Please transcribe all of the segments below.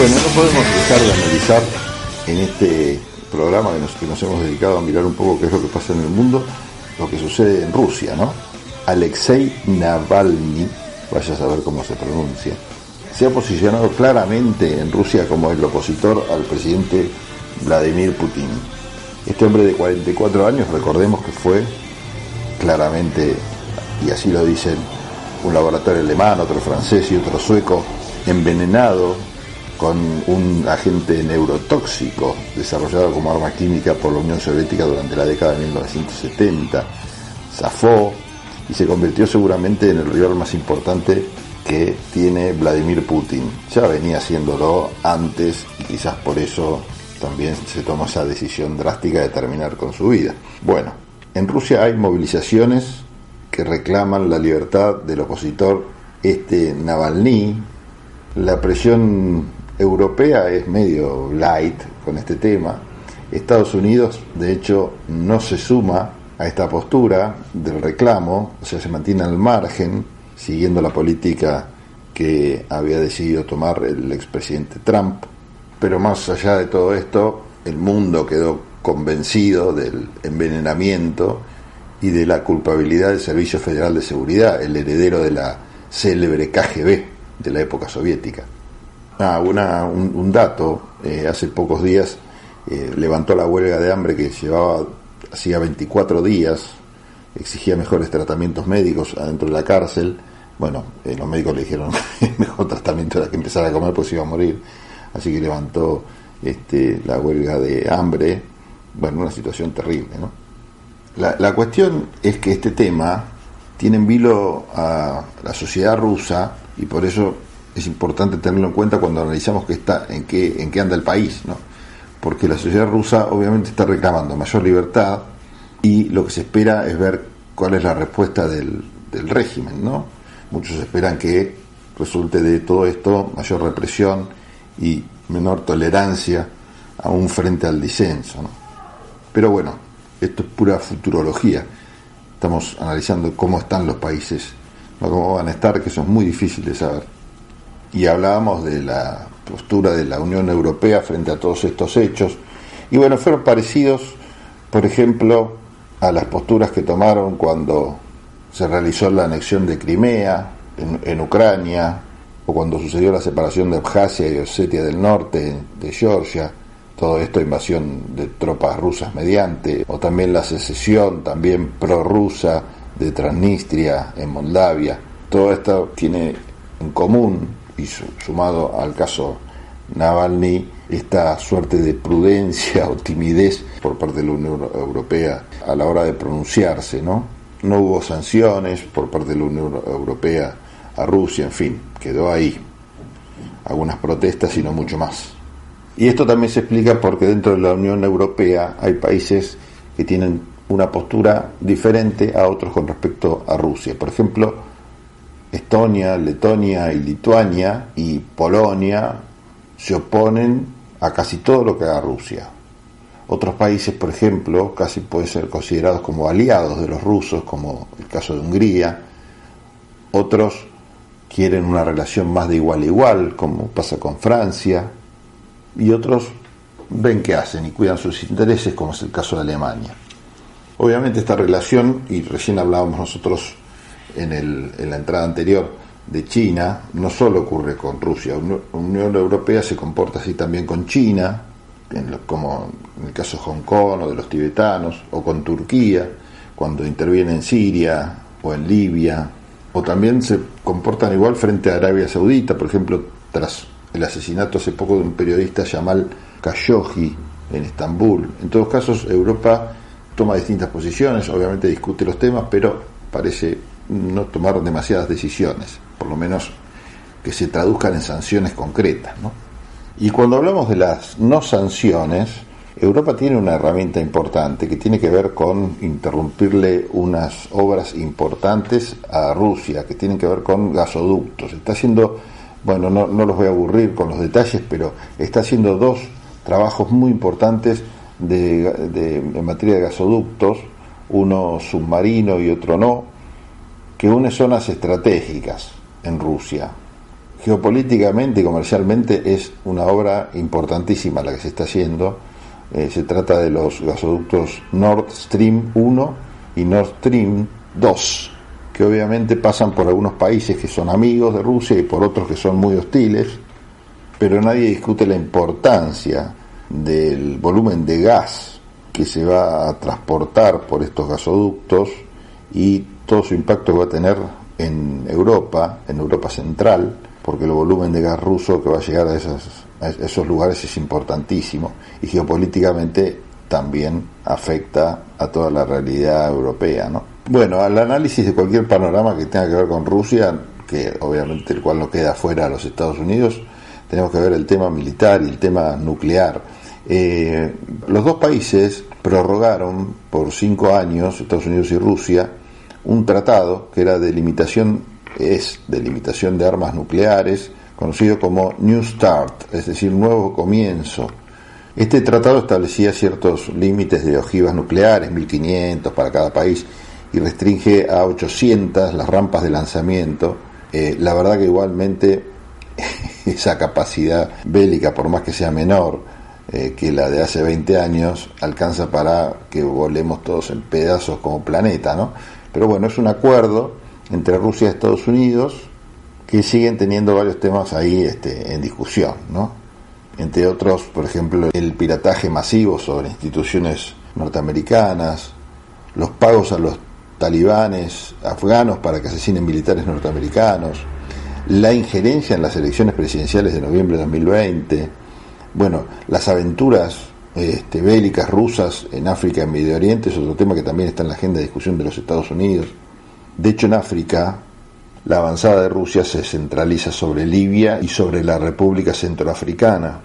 Bueno, no podemos dejar de analizar en este programa que nos, que nos hemos dedicado a mirar un poco qué es lo que pasa en el mundo, lo que sucede en Rusia, ¿no? Alexei Navalny, vaya a saber cómo se pronuncia, se ha posicionado claramente en Rusia como el opositor al presidente Vladimir Putin. Este hombre de 44 años, recordemos que fue claramente, y así lo dicen, un laboratorio alemán, otro francés y otro sueco, envenenado con un agente neurotóxico desarrollado como arma química por la Unión Soviética durante la década de 1970. Zafó y se convirtió seguramente en el rival más importante que tiene Vladimir Putin. Ya venía haciéndolo antes y quizás por eso también se tomó esa decisión drástica de terminar con su vida. Bueno, en Rusia hay movilizaciones que reclaman la libertad del opositor este Navalny. La presión europea es medio light con este tema. Estados Unidos, de hecho, no se suma a esta postura del reclamo, o sea, se mantiene al margen, siguiendo la política que había decidido tomar el expresidente Trump. Pero más allá de todo esto, el mundo quedó convencido del envenenamiento y de la culpabilidad del Servicio Federal de Seguridad, el heredero de la célebre KGB de la época soviética. Ah, un, dato, eh, hace pocos días eh, levantó la huelga de hambre que llevaba hacía 24 días, exigía mejores tratamientos médicos adentro de la cárcel. Bueno, eh, los médicos le dijeron el mejor tratamiento era que empezara a comer pues iba a morir. Así que levantó este, la huelga de hambre. Bueno, una situación terrible, ¿no? La, la cuestión es que este tema tiene en vilo a la sociedad rusa y por eso es importante tenerlo en cuenta cuando analizamos qué está, en qué, en qué anda el país, ¿no? Porque la sociedad rusa obviamente está reclamando mayor libertad y lo que se espera es ver cuál es la respuesta del, del régimen, ¿no? Muchos esperan que resulte de todo esto mayor represión y menor tolerancia aún frente al disenso, ¿no? Pero bueno, esto es pura futurología. Estamos analizando cómo están los países, no cómo van a estar, que eso es muy difícil de saber y hablábamos de la postura de la Unión Europea frente a todos estos hechos. Y bueno, fueron parecidos, por ejemplo, a las posturas que tomaron cuando se realizó la anexión de Crimea en, Ucrania, o cuando sucedió la separación de Abjasia y Osetia del Norte de Georgia, todo esto invasión de tropas rusas mediante, o también la secesión también prorrusa de Transnistria en Moldavia. Todo esto tiene en común y sumado al caso Navalny, esta suerte de prudencia o timidez por parte de la Unión Europea a la hora de pronunciarse, ¿no? No hubo sanciones por parte de la Unión Europea a Rusia, en fin, quedó ahí. Algunas protestas y no mucho más. Y esto también se explica porque dentro de la Unión Europea hay países que tienen una postura diferente a otros con respecto a Rusia. Por ejemplo, Estonia, Letonia y Lituania y Polonia se oponen a casi todo lo que haga Rusia. Otros países, por ejemplo, casi pueden ser considerados como aliados de los rusos, como el caso de Hungría. Otros quieren una relación más de igual a igual, como pasa con Francia. Y otros ven qué hacen y cuidan sus intereses, como es el caso de Alemania. Obviamente esta relación, y recién hablábamos nosotros en, el, en la entrada anterior de China, no solo ocurre con Rusia, la Unión Europea se comporta así también con China, como en el caso de Hong Kong o de los tibetanos, o con Turquía, cuando interviene en Siria o en Libia, o también se comportan igual frente a Arabia Saudita, por ejemplo, tras el asesinato hace poco de un periodista Jamal Khashoggi en Estambul. En todos casos, Europa toma distintas posiciones, obviamente discute los temas, pero parece no tomar demasiadas decisiones, por lo menos que se traduzcan en sanciones concretas. Y cuando hablamos de las no sanciones, Europa tiene una herramienta importante que tiene que ver con interrumpirle unas obras importantes a Rusia, que tienen que ver con gasoductos. Está haciendo, bueno, no, no los voy a aburrir con los detalles, pero está haciendo dos trabajos muy importantes de, en materia de gasoductos, uno submarino y otro no, que une zonas estratégicas en Rusia, geopolíticamente y comercialmente es una obra importantísima la que se está haciendo. Eh, se trata de los gasoductos Nord Stream 1 y Nord Stream 2, que obviamente pasan por algunos países que son amigos de Rusia y por otros que son muy hostiles, pero nadie discute la importancia del volumen de gas que se va a transportar por estos gasoductos y todo su impacto que va a tener en Europa, en Europa Central, porque el volumen de gas ruso que va a llegar a, esos lugares es importantísimo y geopolíticamente también afecta a toda la realidad europea. ¿no? Bueno, al análisis de cualquier panorama que tenga que ver con Rusia, que obviamente el cual no queda fuera de los Estados Unidos, tenemos que ver el tema militar y el tema nuclear. Eh, los dos países prorrogaron por cinco años, Estados Unidos y Rusia, un tratado que era de limitación es de limitación de armas nucleares, conocido como New Start, es decir, nuevo comienzo. Este tratado establecía ciertos límites de ojivas nucleares, 1500 para cada país, y restringe a 800 las rampas de lanzamiento. Eh, la verdad que igualmente esa capacidad bélica, por más que sea menor eh, que la de hace 20 años, alcanza para que volemos todos en pedazos como planeta, ¿no? Pero bueno, es un acuerdo entre Rusia y Estados Unidos, que siguen teniendo varios temas ahí este, en discusión, ¿no? Entre otros, por ejemplo, el pirataje masivo sobre instituciones norteamericanas, los pagos a los talibanes afganos para que asesinen militares norteamericanos, la injerencia en las elecciones presidenciales de noviembre de 2020, bueno, las aventuras este, bélicas rusas en África y en Medio Oriente es otro tema que también está en la agenda de discusión de los Estados Unidos. De hecho, en África, la avanzada de Rusia se centraliza sobre Libia y sobre la República Centroafricana.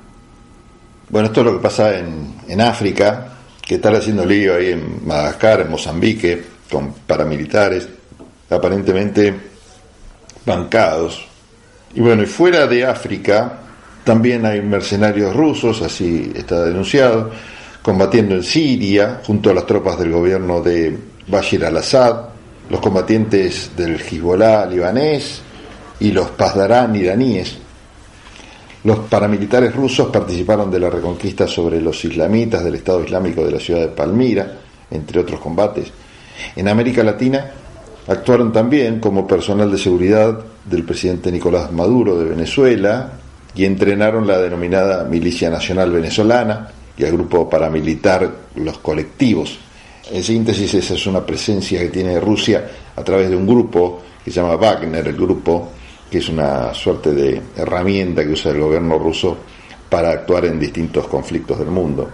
Bueno, esto es lo que pasa en, África, que está haciendo lío ahí en Madagascar, en Mozambique, con paramilitares aparentemente bancados. Y bueno, y fuera de África también hay mercenarios rusos, así está denunciado, combatiendo en Siria junto a las tropas del gobierno de Bashir al-Assad los combatientes del Hezbollah libanés y los Pazdarán iraníes. Los paramilitares rusos participaron de la reconquista sobre los islamitas del Estado Islámico de la ciudad de Palmira, entre otros combates. En América Latina actuaron también como personal de seguridad del presidente Nicolás Maduro de Venezuela y entrenaron la denominada Milicia Nacional Venezolana y al grupo paramilitar Los Colectivos en síntesis, esa es una presencia que tiene Rusia a través de un grupo que se llama Wagner, el grupo que es una suerte de herramienta que usa el gobierno ruso para actuar en distintos conflictos del mundo.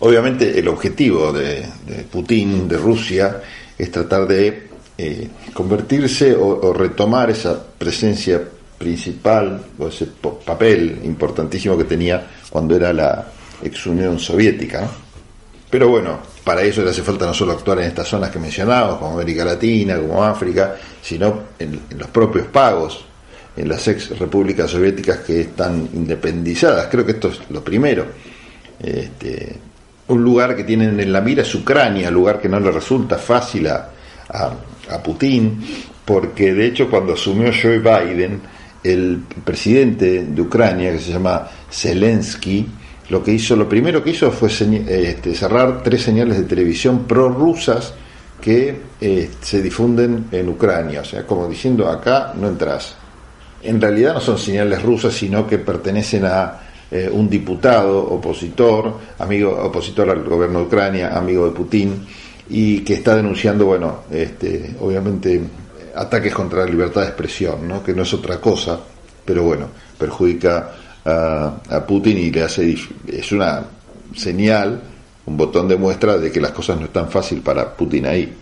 Obviamente el objetivo de, Putin, de Rusia, es tratar de eh, convertirse o, retomar esa presencia principal o ese papel importantísimo que tenía cuando era la ex Unión Soviética. Pero bueno, para eso le hace falta no solo actuar en estas zonas que mencionamos, como América Latina, como África, sino en, los propios pagos, en las ex repúblicas soviéticas que están independizadas. Creo que esto es lo primero. Este, un lugar que tienen en la mira es Ucrania, lugar que no le resulta fácil a, a Putin, porque de hecho cuando asumió Joe Biden, el presidente de Ucrania, que se llama Zelensky, lo que hizo, lo primero que hizo fue este, cerrar tres señales de televisión prorrusas que eh, se difunden en Ucrania, o sea, como diciendo acá no entras. En realidad no son señales rusas, sino que pertenecen a eh, un diputado opositor, amigo opositor al gobierno de Ucrania, amigo de Putin, y que está denunciando, bueno, este, obviamente ataques contra la libertad de expresión, ¿no? que no es otra cosa, pero bueno, perjudica a, Putin y le hace es una señal, un botón de muestra de que las cosas no están fácil para Putin ahí.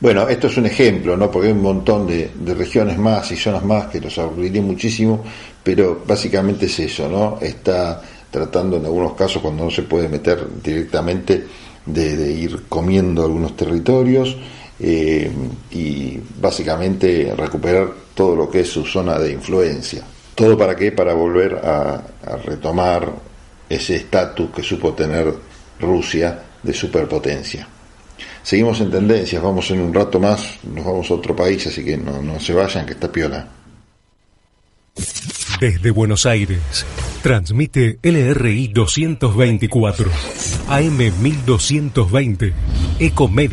Bueno, esto es un ejemplo, ¿no? Porque hay un montón de, regiones más y zonas más que los aburriría muchísimo, pero básicamente es eso, ¿no? Está tratando en algunos casos, cuando no se puede meter directamente, de, ir comiendo algunos territorios eh, y básicamente recuperar todo lo que es su zona de influencia. ¿Todo para qué? Para volver a, retomar ese estatus que supo tener Rusia de superpotencia. Seguimos en tendencias, vamos en un rato más, nos vamos a otro país, así que no, no se vayan, que está piola. Desde Buenos Aires, transmite LRI 224, AM 1220, Ecomedio.